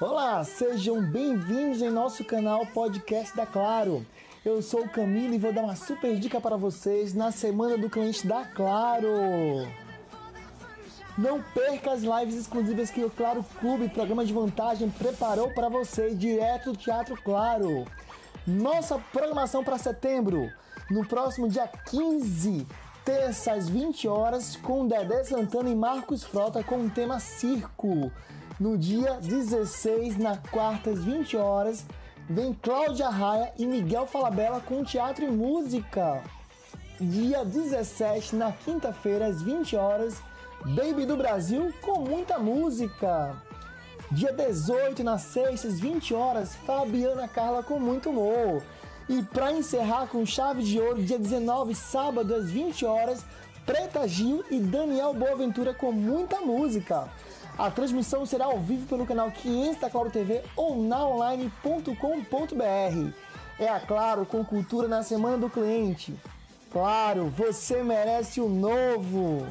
Olá, sejam bem-vindos em nosso canal Podcast da Claro. Eu sou o Camilo e vou dar uma super dica para vocês na semana do cliente da Claro. Não perca as lives exclusivas que o Claro Clube, programa de vantagem, preparou para você direto do Teatro Claro. Nossa programação para setembro, no próximo dia 15, terça às 20 horas, com Dedé Santana e Marcos Frota com o tema circo. No dia 16, na quarta às 20 horas, vem Cláudia Raia e Miguel Falabella com teatro e música. Dia 17, na quinta-feira, às 20 horas, Baby do Brasil com muita música. Dia 18, na sexta, às 20 horas, Fabiana Carla com muito humor. E para encerrar com chave de ouro, dia 19, sábado, às 20 horas, Preta Gil e Daniel Boaventura com muita música. A transmissão será ao vivo pelo canal 500 da Claro TV ou na online.com.br. É a Claro com cultura na semana do cliente. Claro, você merece o novo!